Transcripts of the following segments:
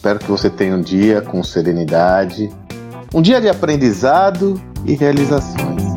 Espero que você tenha um dia com serenidade, um dia de aprendizado e realizações.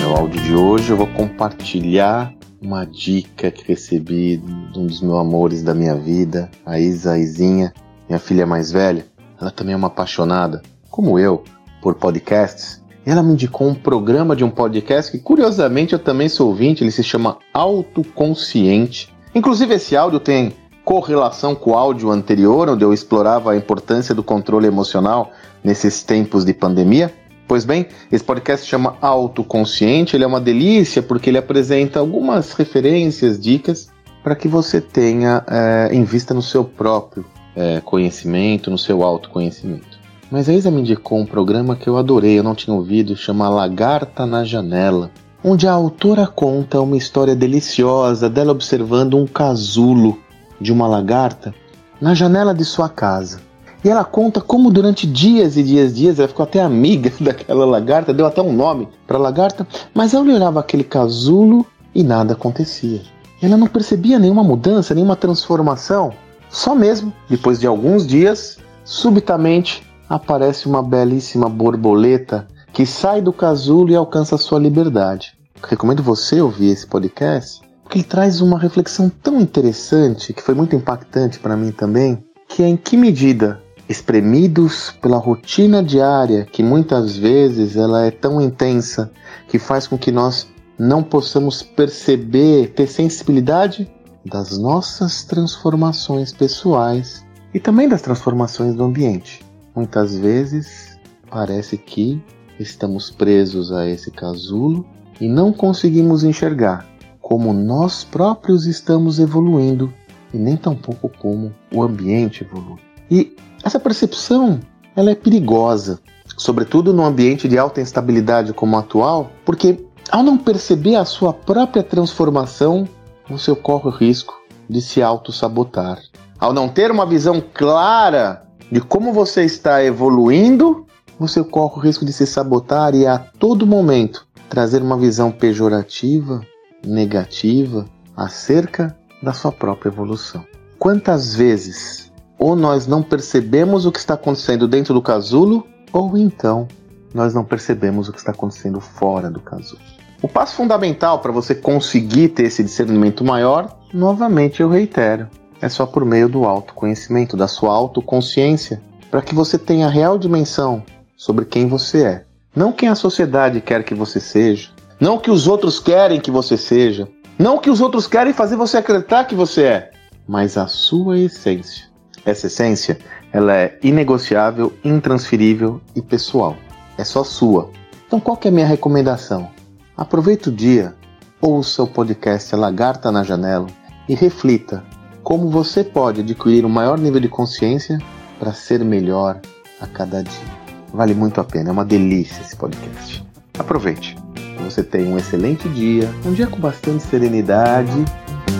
No áudio de hoje eu vou compartilhar uma dica que recebi de um dos meus amores da minha vida, a Isa Izinha, minha filha mais velha. Ela também é uma apaixonada, como eu, por podcasts. Ela me indicou um programa de um podcast que, curiosamente, eu também sou ouvinte. Ele se chama Autoconsciente. Inclusive, esse áudio tem correlação com o áudio anterior, onde eu explorava a importância do controle emocional nesses tempos de pandemia. Pois bem, esse podcast se chama Autoconsciente, ele é uma delícia porque ele apresenta algumas referências, dicas para que você tenha é, em vista no seu próprio é, conhecimento, no seu autoconhecimento. Mas a Isa me indicou um programa que eu adorei, eu não tinha ouvido, chama Lagarta na Janela, onde a autora conta uma história deliciosa dela observando um casulo de uma lagarta na janela de sua casa. E ela conta como durante dias e dias e dias ela ficou até amiga daquela lagarta, deu até um nome para a lagarta, mas ela olhava aquele casulo e nada acontecia. Ela não percebia nenhuma mudança, nenhuma transformação. Só mesmo, depois de alguns dias, subitamente aparece uma belíssima borboleta que sai do casulo e alcança sua liberdade. Recomendo você ouvir esse podcast, porque ele traz uma reflexão tão interessante, que foi muito impactante para mim também, que é em que medida espremidos pela rotina diária, que muitas vezes ela é tão intensa que faz com que nós não possamos perceber, ter sensibilidade das nossas transformações pessoais e também das transformações do ambiente. Muitas vezes parece que estamos presos a esse casulo e não conseguimos enxergar como nós próprios estamos evoluindo e nem tampouco como o ambiente evolui. E essa percepção ela é perigosa, sobretudo num ambiente de alta instabilidade como o atual, porque ao não perceber a sua própria transformação, você corre o risco de se auto-sabotar. Ao não ter uma visão clara de como você está evoluindo, você corre o risco de se sabotar e a todo momento trazer uma visão pejorativa, negativa acerca da sua própria evolução. Quantas vezes ou nós não percebemos o que está acontecendo dentro do casulo, ou então nós não percebemos o que está acontecendo fora do casulo. O passo fundamental para você conseguir ter esse discernimento maior, novamente eu reitero, é só por meio do autoconhecimento, da sua autoconsciência, para que você tenha a real dimensão sobre quem você é. Não quem a sociedade quer que você seja, não o que os outros querem que você seja, não o que os outros querem fazer você acreditar que você é, mas a sua essência. Essa essência, ela é inegociável, intransferível e pessoal. É só sua. Então qual é a minha recomendação? Aproveite o dia, ouça o podcast Lagarta na Janela e reflita como você pode adquirir um maior nível de consciência para ser melhor a cada dia. Vale muito a pena, é uma delícia esse podcast. Aproveite. Você tenha um excelente dia, um dia com bastante serenidade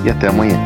e até amanhã.